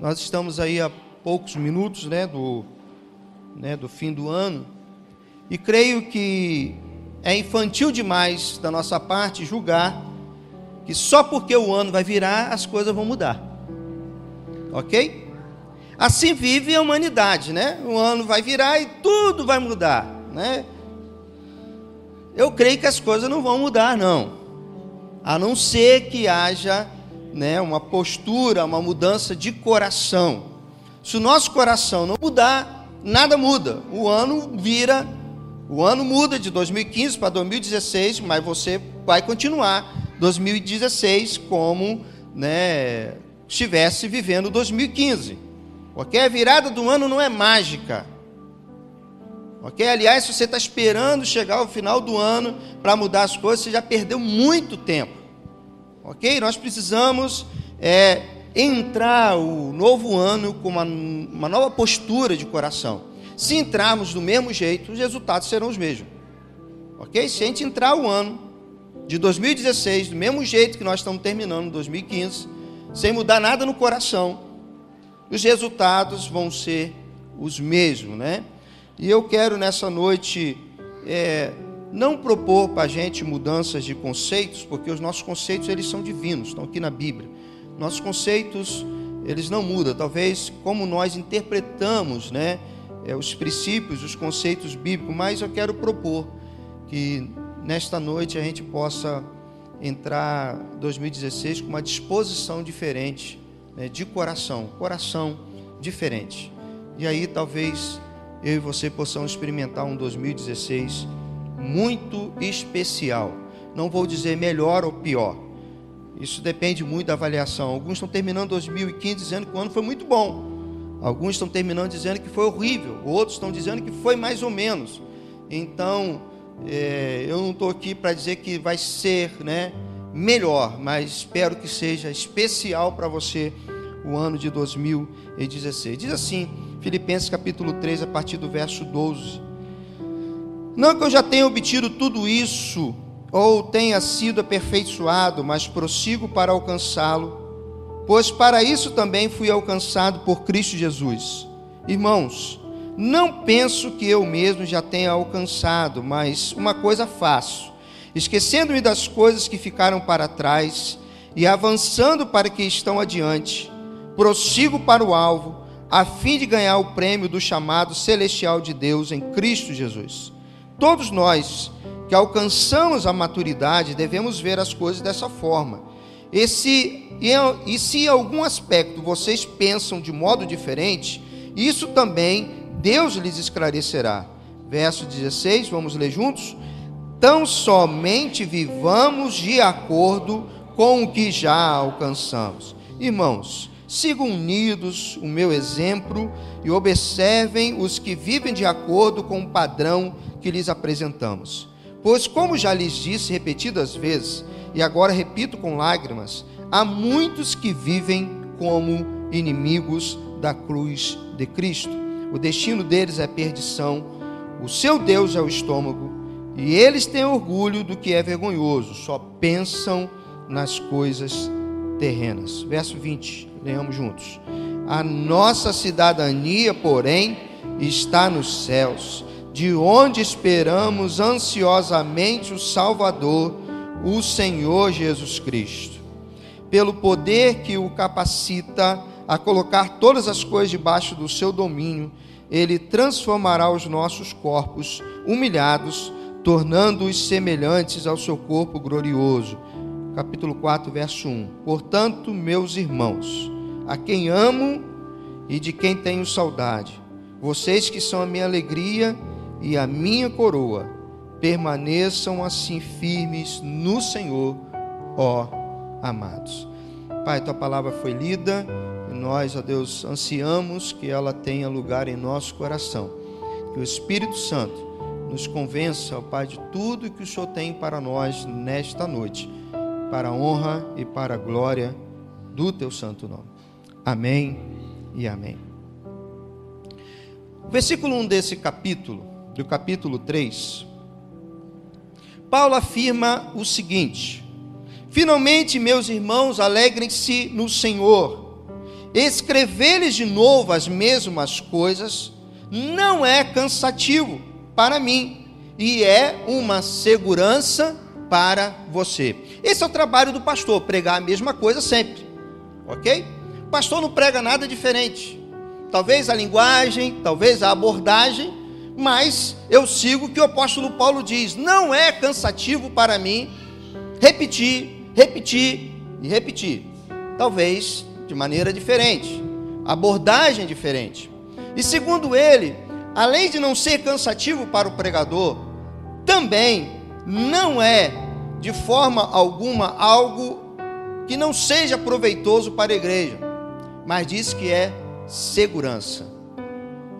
Nós estamos aí há poucos minutos, né, do, né, do fim do ano, e creio que é infantil demais da nossa parte julgar que só porque o ano vai virar as coisas vão mudar. Ok? Assim vive a humanidade, né? O ano vai virar e tudo vai mudar, né? Eu creio que as coisas não vão mudar, não. A não ser que haja né, uma postura, uma mudança de coração. Se o nosso coração não mudar, nada muda. O ano vira, o ano muda de 2015 para 2016, mas você vai continuar 2016 como né, estivesse vivendo 2015. Ok? A virada do ano não é mágica. Ok? Aliás, se você está esperando chegar ao final do ano para mudar as coisas, você já perdeu muito tempo. Ok? Nós precisamos é, entrar o novo ano com uma, uma nova postura de coração. Se entrarmos do mesmo jeito, os resultados serão os mesmos. Ok? Se a gente entrar o ano de 2016 do mesmo jeito que nós estamos terminando 2015, sem mudar nada no coração, os resultados vão ser os mesmos, né? E eu quero nessa noite é, não propor para a gente mudanças de conceitos, porque os nossos conceitos eles são divinos, estão aqui na Bíblia. Nossos conceitos eles não mudam, talvez como nós interpretamos, né, é, os princípios, os conceitos bíblicos, mas eu quero propor que nesta noite a gente possa entrar 2016 com uma disposição diferente né, de coração, coração diferente. E aí talvez eu e você possamos experimentar um 2016 muito especial. Não vou dizer melhor ou pior. Isso depende muito da avaliação. Alguns estão terminando 2015 dizendo que o ano foi muito bom. Alguns estão terminando dizendo que foi horrível. Outros estão dizendo que foi mais ou menos. Então, é, eu não estou aqui para dizer que vai ser né, melhor, mas espero que seja especial para você o ano de 2016. Diz assim, Filipenses capítulo 3, a partir do verso 12. Não que eu já tenha obtido tudo isso, ou tenha sido aperfeiçoado, mas prossigo para alcançá-lo, pois para isso também fui alcançado por Cristo Jesus. Irmãos, não penso que eu mesmo já tenha alcançado, mas uma coisa faço, esquecendo-me das coisas que ficaram para trás e avançando para que estão adiante, prossigo para o alvo, a fim de ganhar o prêmio do chamado celestial de Deus em Cristo Jesus. Todos nós que alcançamos a maturidade devemos ver as coisas dessa forma. E se, e, se em algum aspecto vocês pensam de modo diferente, isso também Deus lhes esclarecerá. Verso 16, vamos ler juntos? Tão somente vivamos de acordo com o que já alcançamos. Irmãos, sigam unidos o meu exemplo e observem os que vivem de acordo com o padrão que lhes apresentamos. Pois, como já lhes disse repetidas vezes, e agora repito com lágrimas, há muitos que vivem como inimigos da cruz de Cristo. O destino deles é perdição, o seu Deus é o estômago, e eles têm orgulho do que é vergonhoso, só pensam nas coisas terrenas. Verso 20, leamos juntos. A nossa cidadania, porém, está nos céus de onde esperamos ansiosamente o Salvador, o Senhor Jesus Cristo. Pelo poder que o capacita a colocar todas as coisas debaixo do seu domínio, ele transformará os nossos corpos humilhados, tornando-os semelhantes ao seu corpo glorioso. Capítulo 4, verso 1. Portanto, meus irmãos, a quem amo e de quem tenho saudade, vocês que são a minha alegria e a minha coroa, permaneçam assim firmes no Senhor, ó amados. Pai, tua palavra foi lida e nós, ó Deus, ansiamos que ela tenha lugar em nosso coração. Que o Espírito Santo nos convença, ó Pai, de tudo que o Senhor tem para nós nesta noite, para a honra e para a glória do teu santo nome. Amém e amém. Versículo 1 desse capítulo do capítulo 3, Paulo afirma o seguinte: Finalmente, meus irmãos, alegrem-se no Senhor. escrever-lhes de novo as mesmas coisas não é cansativo para mim e é uma segurança para você. Esse é o trabalho do pastor, pregar a mesma coisa sempre, ok? O pastor não prega nada diferente. Talvez a linguagem, talvez a abordagem, mas eu sigo o que o apóstolo Paulo diz: não é cansativo para mim repetir, repetir e repetir. Talvez de maneira diferente, abordagem diferente. E segundo ele, além de não ser cansativo para o pregador, também não é de forma alguma algo que não seja proveitoso para a igreja, mas diz que é segurança.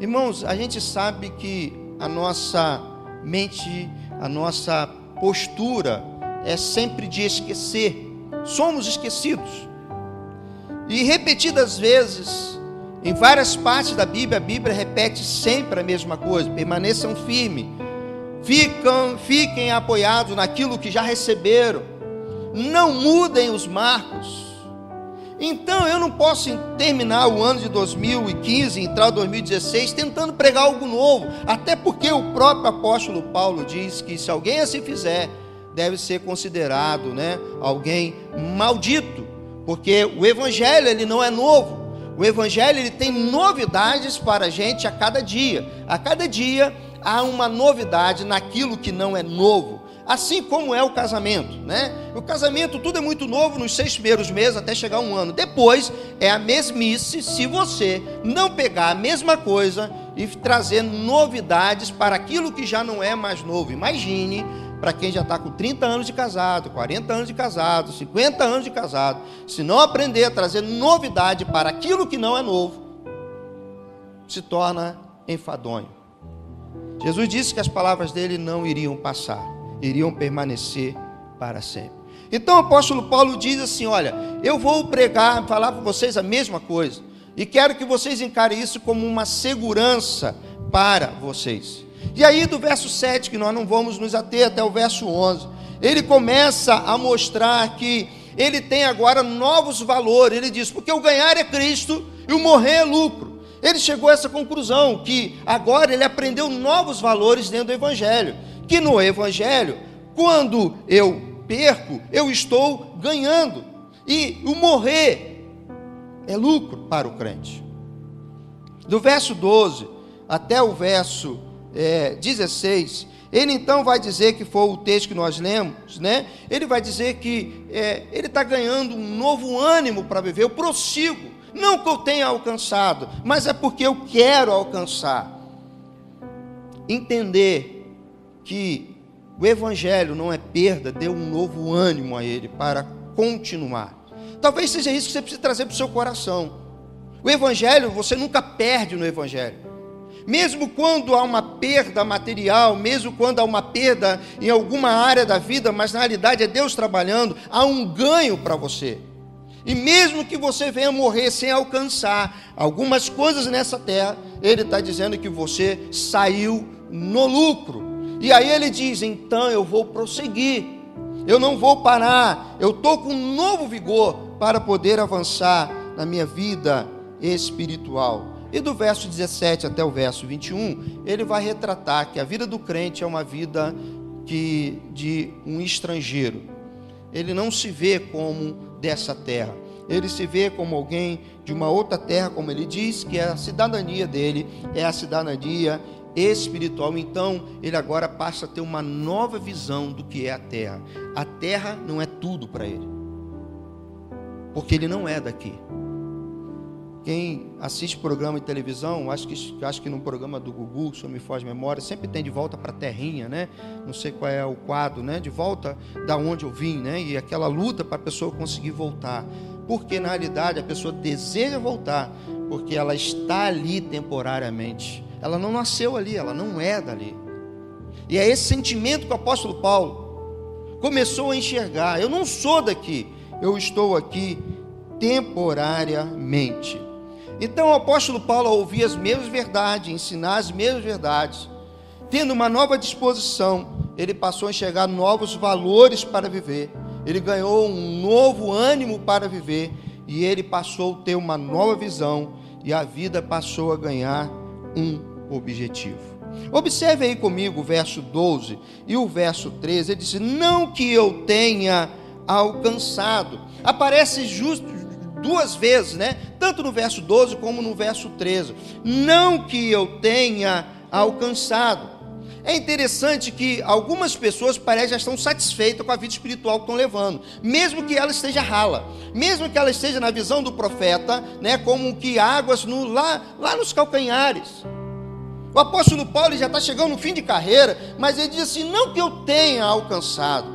Irmãos, a gente sabe que a nossa mente, a nossa postura é sempre de esquecer. Somos esquecidos. E repetidas vezes, em várias partes da Bíblia, a Bíblia repete sempre a mesma coisa: permaneçam firmes, ficam, fiquem apoiados naquilo que já receberam, não mudem os marcos. Então eu não posso terminar o ano de 2015, entrar 2016, tentando pregar algo novo, até porque o próprio apóstolo Paulo diz que se alguém assim fizer, deve ser considerado, né, alguém maldito porque o evangelho ele não é novo. O evangelho ele tem novidades para a gente a cada dia. A cada dia há uma novidade naquilo que não é novo. Assim como é o casamento, né? O casamento tudo é muito novo nos seis primeiros meses até chegar um ano. Depois é a mesmice se você não pegar a mesma coisa e trazer novidades para aquilo que já não é mais novo. Imagine para quem já está com 30 anos de casado, 40 anos de casado, 50 anos de casado, se não aprender a trazer novidade para aquilo que não é novo, se torna enfadonho. Jesus disse que as palavras dele não iriam passar, iriam permanecer para sempre. Então o apóstolo Paulo diz assim: Olha, eu vou pregar, falar para vocês a mesma coisa, e quero que vocês encarem isso como uma segurança para vocês. E aí, do verso 7, que nós não vamos nos ater até o verso 11, ele começa a mostrar que ele tem agora novos valores. Ele diz: porque o ganhar é Cristo e o morrer é lucro. Ele chegou a essa conclusão que agora ele aprendeu novos valores dentro do Evangelho. Que no Evangelho, quando eu perco, eu estou ganhando. E o morrer é lucro para o crente. Do verso 12 até o verso é, 16, ele então vai dizer que foi o texto que nós lemos, né? Ele vai dizer que é, ele está ganhando um novo ânimo para viver. Eu prossigo, não que eu tenha alcançado, mas é porque eu quero alcançar. Entender que o Evangelho não é perda, deu um novo ânimo a ele para continuar. Talvez seja isso que você precisa trazer para o seu coração. O Evangelho, você nunca perde no Evangelho. Mesmo quando há uma perda material, mesmo quando há uma perda em alguma área da vida, mas na realidade é Deus trabalhando, há um ganho para você. E mesmo que você venha morrer sem alcançar algumas coisas nessa terra, Ele está dizendo que você saiu no lucro. E aí Ele diz: então eu vou prosseguir, eu não vou parar, eu estou com um novo vigor para poder avançar na minha vida espiritual. E do verso 17 até o verso 21, ele vai retratar que a vida do crente é uma vida que, de um estrangeiro. Ele não se vê como dessa terra. Ele se vê como alguém de uma outra terra, como ele diz, que é a cidadania dele, é a cidadania espiritual. Então, ele agora passa a ter uma nova visão do que é a terra. A terra não é tudo para ele, porque ele não é daqui. Quem assiste programa de televisão, acho que, acho que no programa do Gugu, se não me foge memória, sempre tem de volta para a terrinha, né? Não sei qual é o quadro, né? De volta da onde eu vim, né? E aquela luta para a pessoa conseguir voltar. Porque na realidade a pessoa deseja voltar, porque ela está ali temporariamente. Ela não nasceu ali, ela não é dali. E é esse sentimento que o apóstolo Paulo começou a enxergar. Eu não sou daqui, eu estou aqui temporariamente. Então o apóstolo Paulo, ao ouvir as mesmas verdades, ensinar as mesmas verdades, tendo uma nova disposição, ele passou a enxergar novos valores para viver, ele ganhou um novo ânimo para viver, e ele passou a ter uma nova visão e a vida passou a ganhar um objetivo. Observe aí comigo o verso 12 e o verso 13. Ele disse: Não que eu tenha alcançado. Aparece justo duas vezes, né? Tanto no verso 12 como no verso 13. Não que eu tenha alcançado. É interessante que algumas pessoas parecem já estão satisfeitas com a vida espiritual que estão levando, mesmo que ela esteja rala, mesmo que ela esteja na visão do profeta, né, como que águas no, lá, lá nos calcanhares. O apóstolo Paulo já está chegando no fim de carreira, mas ele diz assim: não que eu tenha alcançado.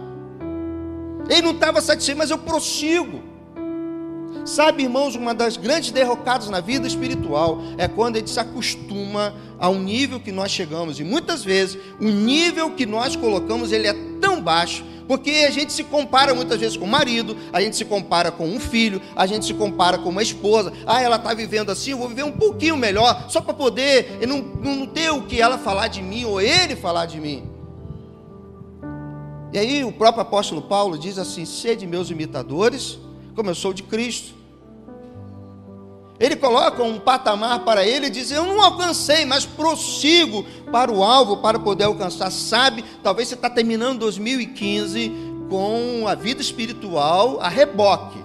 Ele não estava satisfeito, mas eu prossigo. Sabe, irmãos, uma das grandes derrocadas na vida espiritual é quando a gente se acostuma a um nível que nós chegamos. E muitas vezes, o nível que nós colocamos, ele é tão baixo, porque a gente se compara muitas vezes com o marido, a gente se compara com um filho, a gente se compara com uma esposa. Ah, ela está vivendo assim, eu vou viver um pouquinho melhor, só para poder não, não ter o que ela falar de mim ou ele falar de mim. E aí o próprio apóstolo Paulo diz assim: sede meus imitadores, como eu sou de Cristo. Ele coloca um patamar para ele e diz: Eu não alcancei, mas prossigo para o alvo para poder alcançar. Sabe, talvez você está terminando 2015 com a vida espiritual a reboque.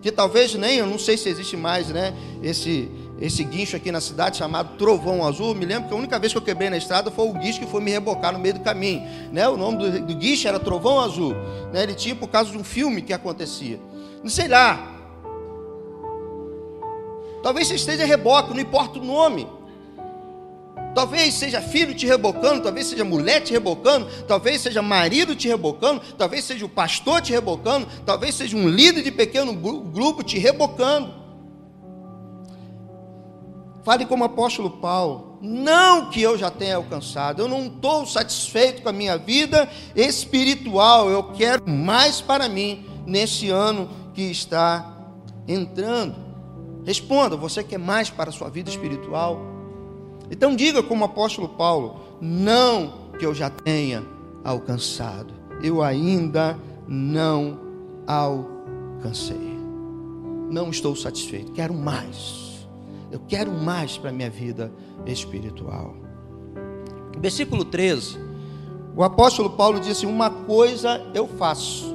Que talvez nem, eu não sei se existe mais, né? Esse, esse guincho aqui na cidade chamado Trovão Azul. Me lembro que a única vez que eu quebrei na estrada foi o guincho que foi me rebocar no meio do caminho. Né? O nome do, do guincho era Trovão Azul. Né? Ele tinha por causa de um filme que acontecia. Não sei lá. Talvez você esteja reboque, não importa o nome. Talvez seja filho te rebocando, talvez seja mulher te rebocando, talvez seja marido te rebocando, talvez seja o pastor te rebocando, talvez seja um líder de pequeno grupo te rebocando. Fale como apóstolo Paulo, não que eu já tenha alcançado, eu não estou satisfeito com a minha vida espiritual, eu quero mais para mim nesse ano que está entrando. Responda, você quer mais para a sua vida espiritual? Então diga como o apóstolo Paulo: não que eu já tenha alcançado, eu ainda não alcancei. Não estou satisfeito, quero mais. Eu quero mais para a minha vida espiritual. Versículo 13. O apóstolo Paulo disse: Uma coisa eu faço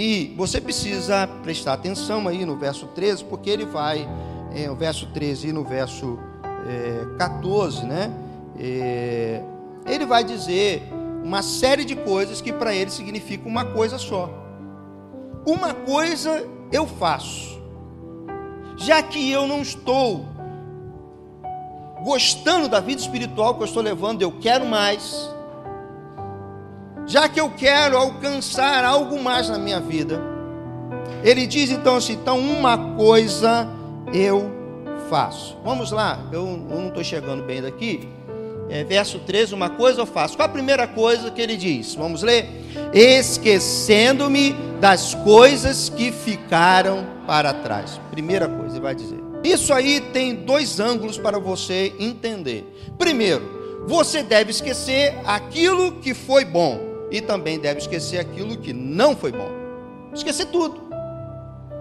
e você precisa prestar atenção aí no verso 13, porque ele vai, é, o verso 13 e no verso é, 14, né? É, ele vai dizer uma série de coisas que para ele significa uma coisa só. Uma coisa eu faço, já que eu não estou gostando da vida espiritual que eu estou levando, eu quero mais já que eu quero alcançar algo mais na minha vida. Ele diz então assim: então uma coisa eu faço. Vamos lá, eu, eu não estou chegando bem daqui. É, verso 13, uma coisa eu faço. Qual a primeira coisa que ele diz? Vamos ler? Esquecendo-me das coisas que ficaram para trás. Primeira coisa, ele vai dizer. Isso aí tem dois ângulos para você entender. Primeiro, você deve esquecer aquilo que foi bom e também deve esquecer aquilo que não foi bom. Esquecer tudo.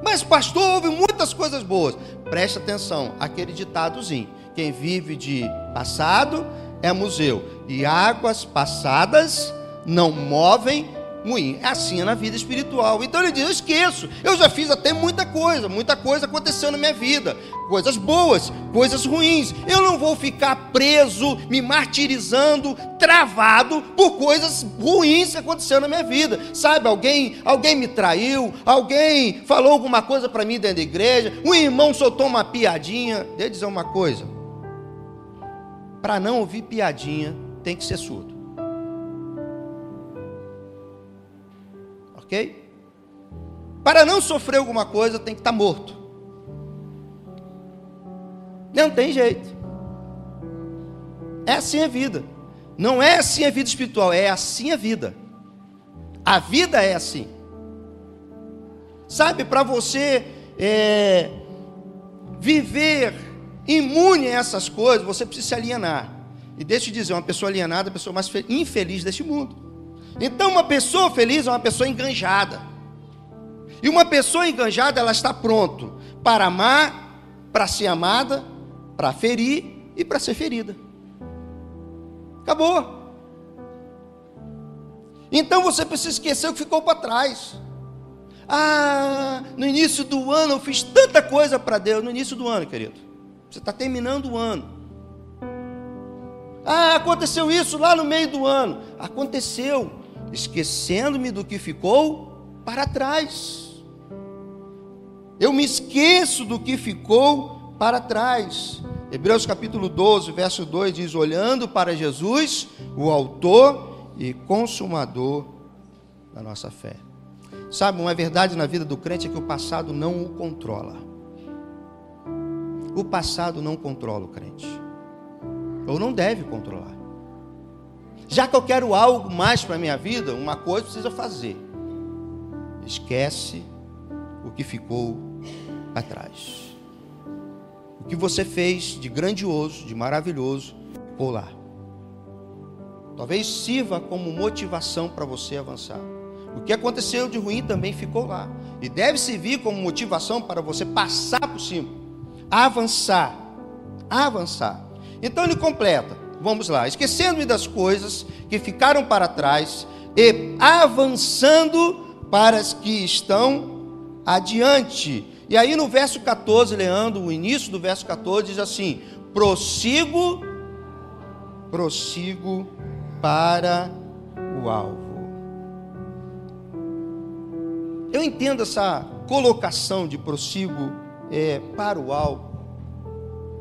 Mas, pastor, houve muitas coisas boas. Preste atenção, aquele ditadozinho: quem vive de passado é museu, e águas passadas não movem moinho. É assim na vida espiritual. Então ele diz: Eu esqueço, eu já fiz até muita coisa, muita coisa aconteceu na minha vida, coisas boas, coisas ruins. Eu não vou ficar preso, me martirizando, travado por coisas ruins que aconteceram na minha vida. Sabe, alguém, alguém me traiu, alguém falou alguma coisa para mim dentro da igreja, um irmão soltou uma piadinha. Deixa eu dizer uma coisa. Para não ouvir piadinha, tem que ser surdo. Ok? Para não sofrer alguma coisa, tem que estar morto. Não tem jeito. É assim a vida. Não é assim a vida espiritual, é assim a vida. A vida é assim. Sabe, para você é, viver imune a essas coisas, você precisa se alienar. E deixa eu dizer, uma pessoa alienada é a pessoa mais infeliz deste mundo. Então, uma pessoa feliz é uma pessoa enganjada. E uma pessoa enganjada, ela está pronto para amar, para ser amada, para ferir e para ser ferida. Acabou. Então você precisa esquecer o que ficou para trás. Ah, no início do ano eu fiz tanta coisa para Deus. No início do ano, querido. Você está terminando o ano. Ah, aconteceu isso lá no meio do ano. Aconteceu. Esquecendo-me do que ficou para trás. Eu me esqueço do que ficou para trás. Hebreus capítulo 12, verso 2 diz: Olhando para Jesus, o Autor e Consumador da nossa fé. Sabe, uma verdade na vida do crente é que o passado não o controla. O passado não controla o crente. Ou não deve controlar. Já que eu quero algo mais para a minha vida, uma coisa precisa fazer. Esquece o que ficou atrás. O que você fez de grandioso, de maravilhoso, ficou lá. Talvez sirva como motivação para você avançar. O que aconteceu de ruim também ficou lá. E deve servir como motivação para você passar por cima, avançar, avançar. Então ele completa. Vamos lá. Esquecendo-me das coisas que ficaram para trás e avançando para as que estão adiante. E aí no verso 14, Leandro, o início do verso 14 diz assim: prossigo, prossigo para o alvo. Eu entendo essa colocação de prossigo é, para o alvo.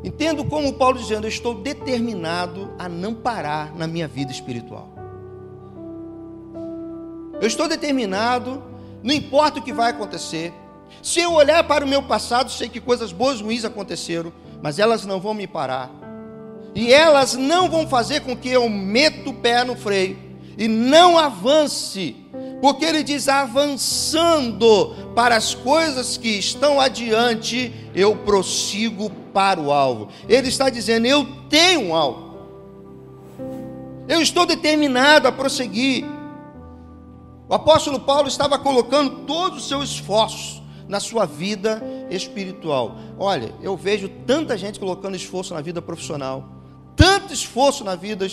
Entendo como Paulo dizendo: Eu estou determinado a não parar na minha vida espiritual. Eu estou determinado, não importa o que vai acontecer. Se eu olhar para o meu passado, sei que coisas boas e ruins aconteceram, mas elas não vão me parar. E elas não vão fazer com que eu meta o pé no freio e não avance porque ele diz: avançando para as coisas que estão adiante, eu prossigo para o alvo. Ele está dizendo: eu tenho um alvo. Eu estou determinado a prosseguir. O apóstolo Paulo estava colocando todo o seu esforço na sua vida espiritual. Olha, eu vejo tanta gente colocando esforço na vida profissional, tanto esforço na vida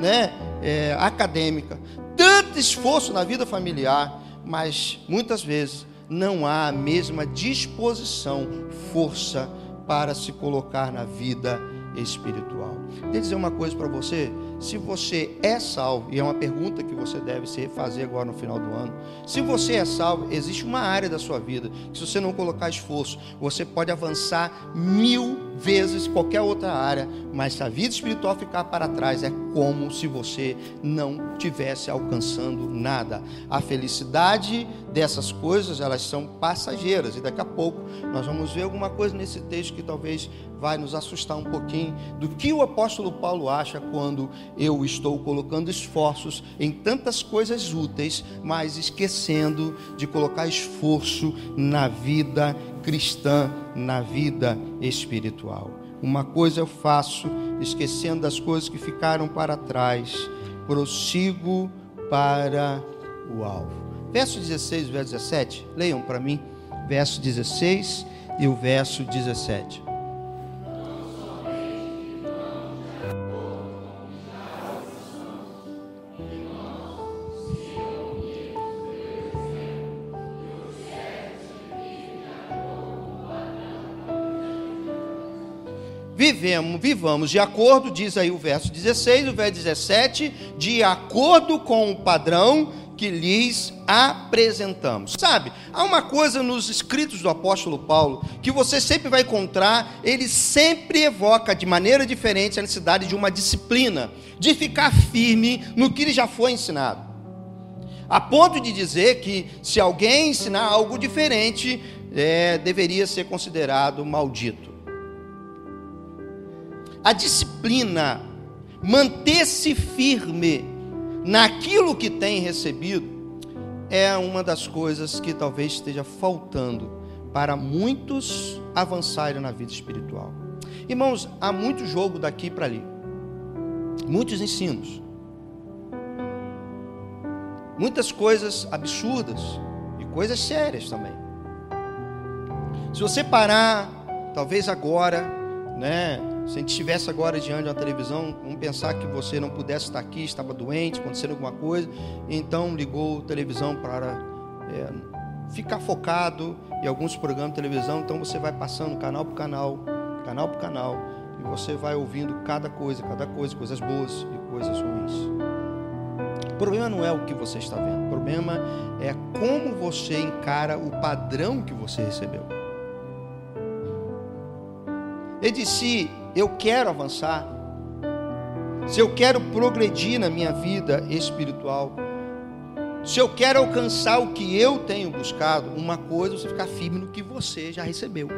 né, é, acadêmica, tanto esforço na vida familiar, mas muitas vezes não há a mesma disposição, força para se colocar na vida espiritual. Eu dizer uma coisa para você: se você é salvo, e é uma pergunta que você deve se fazer agora no final do ano, se você é salvo, existe uma área da sua vida que, se você não colocar esforço, você pode avançar mil vezes qualquer outra área, mas se a vida espiritual ficar para trás, é como se você não tivesse alcançando nada. A felicidade dessas coisas, elas são passageiras, e daqui a pouco nós vamos ver alguma coisa nesse texto que talvez vai nos assustar um pouquinho do que o apóstolo Paulo acha quando eu estou colocando esforços em tantas coisas úteis, mas esquecendo de colocar esforço na vida cristã, na vida espiritual. Uma coisa eu faço, esquecendo das coisas que ficaram para trás, prossigo para o alvo. Verso 16 e verso 17, leiam para mim, verso 16 e o verso 17. Vivemos, vivamos de acordo, diz aí o verso 16, o verso 17, de acordo com o padrão que lhes apresentamos. Sabe, há uma coisa nos escritos do apóstolo Paulo que você sempre vai encontrar, ele sempre evoca de maneira diferente a necessidade de uma disciplina, de ficar firme no que ele já foi ensinado. A ponto de dizer que se alguém ensinar algo diferente, é, deveria ser considerado maldito a disciplina, manter-se firme naquilo que tem recebido, é uma das coisas que talvez esteja faltando para muitos avançarem na vida espiritual. Irmãos, há muito jogo daqui para ali, muitos ensinos, muitas coisas absurdas e coisas sérias também. Se você parar, talvez agora, né? Se a gente estivesse agora diante de uma televisão, vamos pensar que você não pudesse estar aqui, estava doente, acontecendo alguma coisa, então ligou a televisão para é, ficar focado em alguns programas de televisão, então você vai passando canal por canal, canal por canal, e você vai ouvindo cada coisa, cada coisa, coisas boas e coisas ruins. O problema não é o que você está vendo, o problema é como você encara o padrão que você recebeu. Ele disse: Eu quero avançar. Se eu quero progredir na minha vida espiritual, se eu quero alcançar o que eu tenho buscado, uma coisa é você ficar firme no que você já recebeu.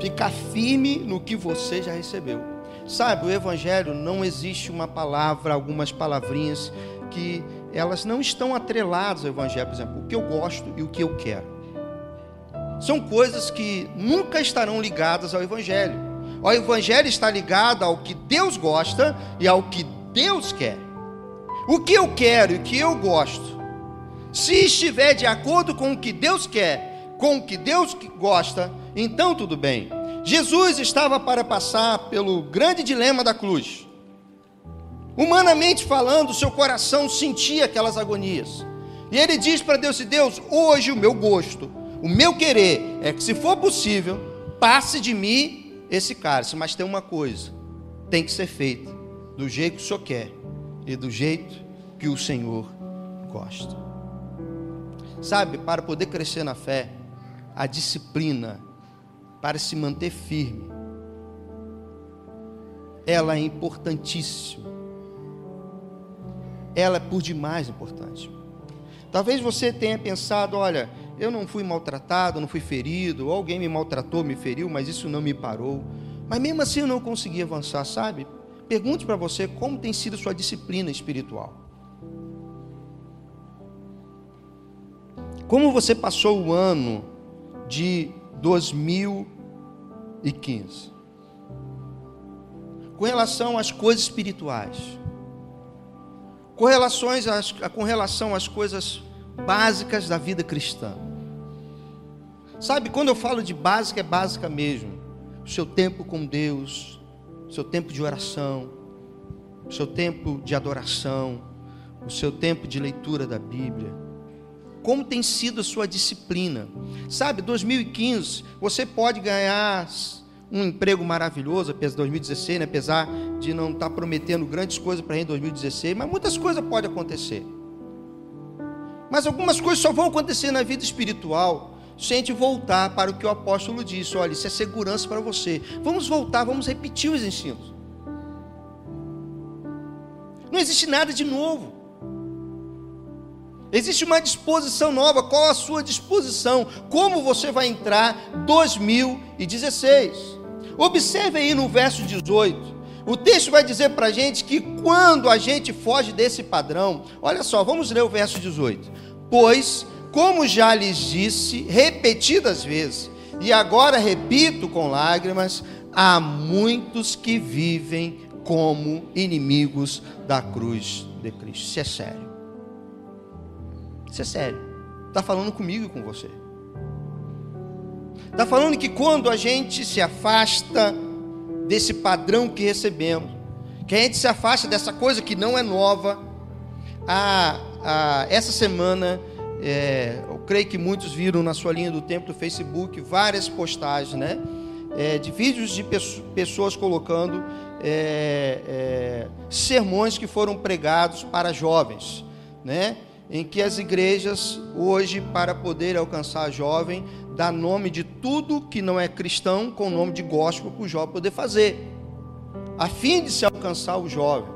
Ficar firme no que você já recebeu. Sabe, o Evangelho não existe uma palavra, algumas palavrinhas que elas não estão atreladas ao Evangelho, por exemplo, o que eu gosto e o que eu quero são coisas que nunca estarão ligadas ao Evangelho. O Evangelho está ligado ao que Deus gosta e ao que Deus quer. O que eu quero e o que eu gosto, se estiver de acordo com o que Deus quer, com o que Deus gosta, então tudo bem. Jesus estava para passar pelo grande dilema da cruz. Humanamente falando, seu coração sentia aquelas agonias. E ele diz para Deus: Deus, hoje o meu gosto o meu querer é que, se for possível, passe de mim esse cálice. Mas tem uma coisa: tem que ser feito do jeito que o Senhor quer e do jeito que o Senhor gosta. Sabe, para poder crescer na fé, a disciplina para se manter firme, ela é importantíssima. Ela é por demais importante. Talvez você tenha pensado, olha, eu não fui maltratado, não fui ferido, alguém me maltratou, me feriu, mas isso não me parou. Mas mesmo assim eu não consegui avançar, sabe? Pergunte para você como tem sido sua disciplina espiritual. Como você passou o ano de 2015? Com relação às coisas espirituais. Com, relações às, com relação às coisas básicas da vida cristã. Sabe, quando eu falo de básica, é básica mesmo. O seu tempo com Deus, o seu tempo de oração, o seu tempo de adoração, o seu tempo de leitura da Bíblia. Como tem sido a sua disciplina? Sabe, 2015, você pode ganhar um emprego maravilhoso, apesar de 2016, né? apesar de não estar prometendo grandes coisas para em 2016, mas muitas coisas podem acontecer. Mas algumas coisas só vão acontecer na vida espiritual se a gente voltar para o que o apóstolo disse: olha, isso é segurança para você. Vamos voltar, vamos repetir os ensinos. Não existe nada de novo. Existe uma disposição nova. Qual a sua disposição? Como você vai entrar 2016? Observe aí no verso 18. O texto vai dizer para a gente que quando a gente foge desse padrão, olha só, vamos ler o verso 18. Pois como já lhes disse repetidas vezes, e agora repito com lágrimas, há muitos que vivem como inimigos da cruz de Cristo. Isso é sério. Isso é sério. Está falando comigo e com você. Está falando que quando a gente se afasta desse padrão que recebemos, que a gente se afasta dessa coisa que não é nova, a, a, essa semana é, eu creio que muitos viram na sua linha do tempo do Facebook várias postagens, né? É, de vídeos de pessoas colocando é, é, sermões que foram pregados para jovens, né? Em que as igrejas hoje, para poder alcançar a jovem, dá nome de tudo que não é cristão com o nome de gospel para o jovem poder fazer, a fim de se alcançar o jovem.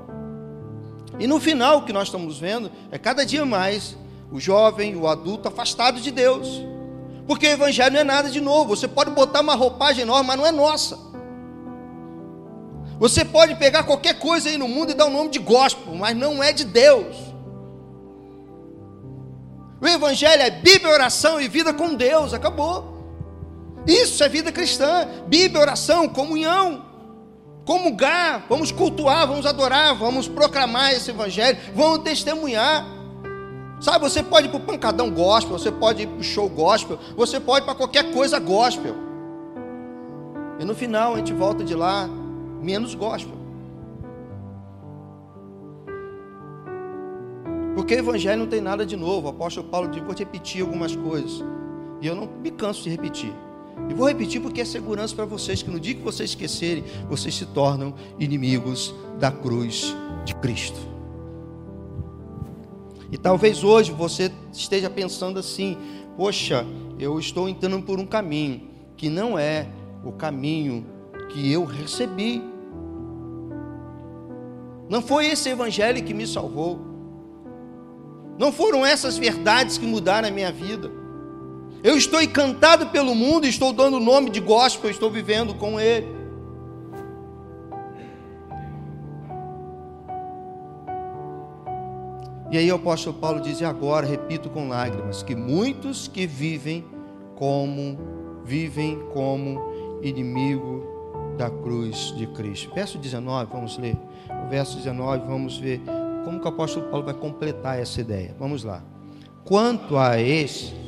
E no final, o que nós estamos vendo é cada dia mais o jovem, o adulto afastado de Deus. Porque o evangelho não é nada de novo. Você pode botar uma roupagem nova, mas não é nossa. Você pode pegar qualquer coisa aí no mundo e dar o nome de gospel, mas não é de Deus. O evangelho é Bíblia, oração e vida com Deus. Acabou. Isso é vida cristã. Bíblia, oração, comunhão. Comungar, vamos cultuar, vamos adorar, vamos proclamar esse evangelho, vamos testemunhar. Sabe, você pode ir para o pancadão gospel, você pode ir para o show gospel, você pode ir para qualquer coisa gospel. E no final a gente volta de lá menos gospel. Porque o evangelho não tem nada de novo. O apóstolo Paulo diz: vou repetir algumas coisas. E eu não me canso de repetir. E vou repetir porque é segurança para vocês que no dia que vocês esquecerem, vocês se tornam inimigos da cruz de Cristo. E talvez hoje você esteja pensando assim: poxa, eu estou entrando por um caminho que não é o caminho que eu recebi. Não foi esse evangelho que me salvou. Não foram essas verdades que mudaram a minha vida. Eu estou encantado pelo mundo, estou dando o nome de gospel, estou vivendo com ele. E aí o apóstolo Paulo diz, e agora, repito com lágrimas, que muitos que vivem como, vivem como inimigo da cruz de Cristo. Verso 19, vamos ler. O verso 19, vamos ver como que o apóstolo Paulo vai completar essa ideia? Vamos lá. Quanto a esse.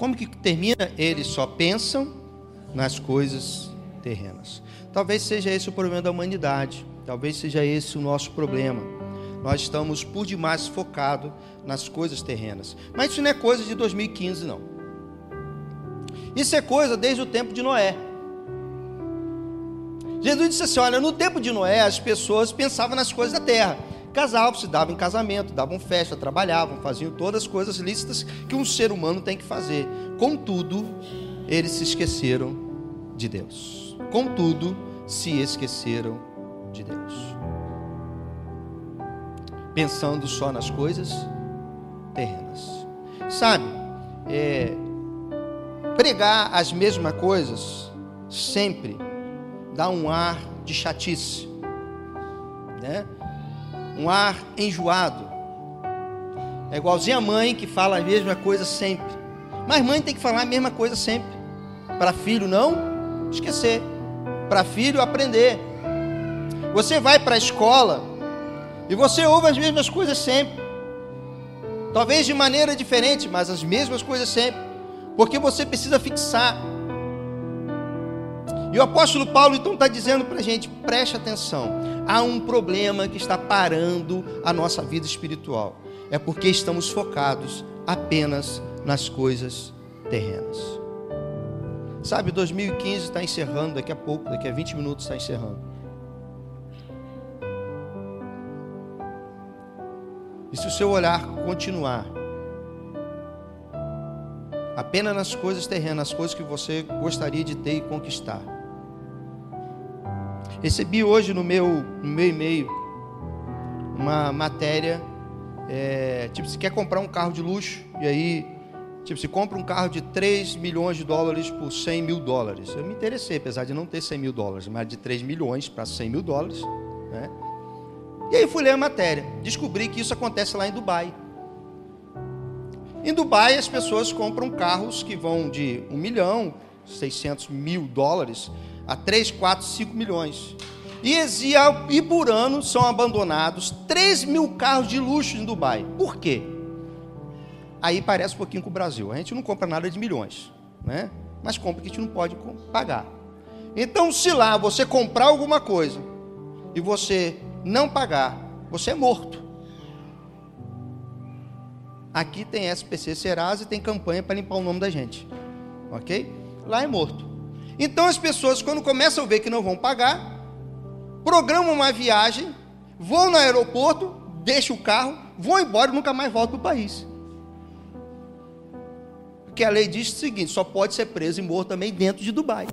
Como que termina? Eles só pensam nas coisas terrenas. Talvez seja esse o problema da humanidade. Talvez seja esse o nosso problema. Nós estamos por demais focados nas coisas terrenas. Mas isso não é coisa de 2015, não. Isso é coisa desde o tempo de Noé. Jesus disse assim: olha, no tempo de Noé, as pessoas pensavam nas coisas da terra. Casavam, se davam em casamento, davam festa, trabalhavam, faziam todas as coisas lícitas que um ser humano tem que fazer. Contudo, eles se esqueceram de Deus. Contudo, se esqueceram de Deus. Pensando só nas coisas terrenas. Sabe, é, pregar as mesmas coisas sempre dá um ar de chatice, né? Um ar enjoado. É igualzinho a mãe que fala a mesma coisa sempre. Mas mãe tem que falar a mesma coisa sempre. Para filho não esquecer. Para filho aprender. Você vai para a escola e você ouve as mesmas coisas sempre. Talvez de maneira diferente, mas as mesmas coisas sempre. Porque você precisa fixar. E o apóstolo Paulo então está dizendo para a gente: preste atenção. Há um problema que está parando a nossa vida espiritual. É porque estamos focados apenas nas coisas terrenas. Sabe, 2015 está encerrando daqui a pouco, daqui a 20 minutos está encerrando. E se o seu olhar continuar apenas nas coisas terrenas, nas coisas que você gostaria de ter e conquistar. Recebi hoje no meu, no meu e-mail uma matéria, é, tipo, se quer comprar um carro de luxo, e aí, tipo, se compra um carro de 3 milhões de dólares por 100 mil dólares. Eu me interessei, apesar de não ter 100 mil dólares, mas de 3 milhões para 100 mil dólares, né? E aí fui ler a matéria. Descobri que isso acontece lá em Dubai. Em Dubai as pessoas compram carros que vão de 1 milhão, 600 mil dólares a 3, 4, 5 milhões. E, e ano são abandonados 3 mil carros de luxo em Dubai. Por quê? Aí parece um pouquinho com o Brasil. A gente não compra nada de milhões, né? mas compra que a gente não pode pagar. Então, se lá você comprar alguma coisa e você não pagar, você é morto. Aqui tem SPC Serasa e tem campanha para limpar o nome da gente. Ok? Lá é morto. Então as pessoas, quando começam a ver que não vão pagar, programam uma viagem, vão no aeroporto, deixam o carro, vão embora e nunca mais voltam para o país. Porque a lei diz o seguinte: só pode ser preso e morto também dentro de Dubai.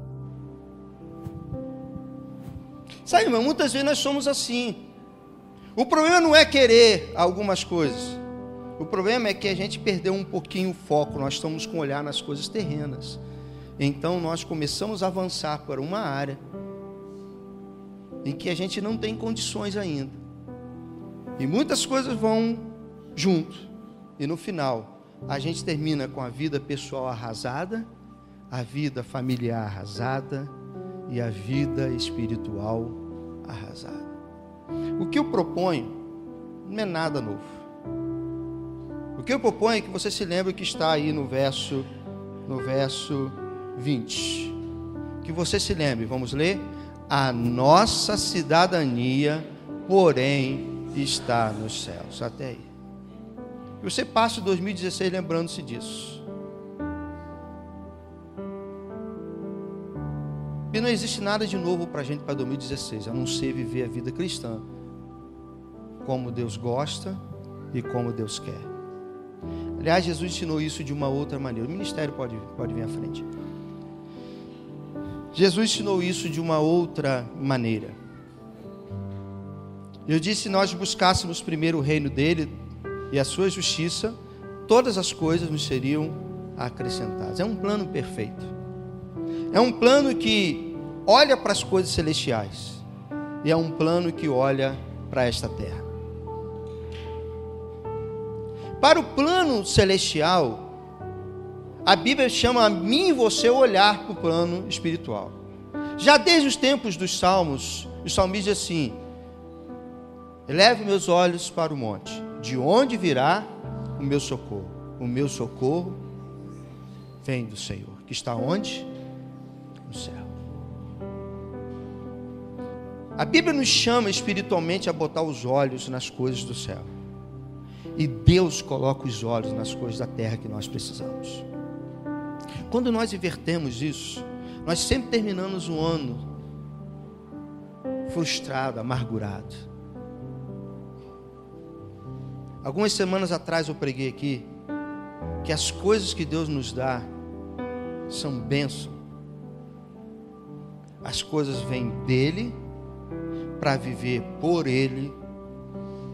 Sabe, irmão, muitas vezes nós somos assim. O problema não é querer algumas coisas. O problema é que a gente perdeu um pouquinho o foco, nós estamos com olhar nas coisas terrenas. Então nós começamos a avançar para uma área em que a gente não tem condições ainda. E muitas coisas vão junto. E no final, a gente termina com a vida pessoal arrasada, a vida familiar arrasada e a vida espiritual arrasada. O que eu proponho não é nada novo. O que eu proponho é que você se lembre que está aí no verso no verso 20. Que você se lembre, vamos ler? A nossa cidadania, porém, está nos céus. Até aí. Que você passe 2016 lembrando-se disso. E não existe nada de novo para a gente para 2016, a não ser viver a vida cristã como Deus gosta e como Deus quer. Aliás, Jesus ensinou isso de uma outra maneira. O ministério pode, pode vir à frente. Jesus ensinou isso de uma outra maneira. Eu disse: se nós buscássemos primeiro o reino dele e a sua justiça, todas as coisas nos seriam acrescentadas. É um plano perfeito. É um plano que olha para as coisas celestiais e é um plano que olha para esta terra. Para o plano celestial, a Bíblia chama a mim e você olhar para o plano espiritual. Já desde os tempos dos salmos, o salmista diz assim: Eleve meus olhos para o monte, de onde virá o meu socorro? O meu socorro vem do Senhor, que está onde? No céu. A Bíblia nos chama espiritualmente a botar os olhos nas coisas do céu. E Deus coloca os olhos nas coisas da terra que nós precisamos. Quando nós invertemos isso, nós sempre terminamos um ano frustrado, amargurado. Algumas semanas atrás eu preguei aqui que as coisas que Deus nos dá são bênção. As coisas vêm dele para viver por ele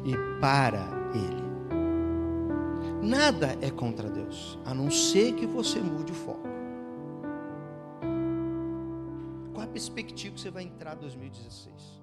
e para ele. Nada é contra Deus, a não ser que você mude o foco. Qual a perspectiva que você vai entrar em 2016?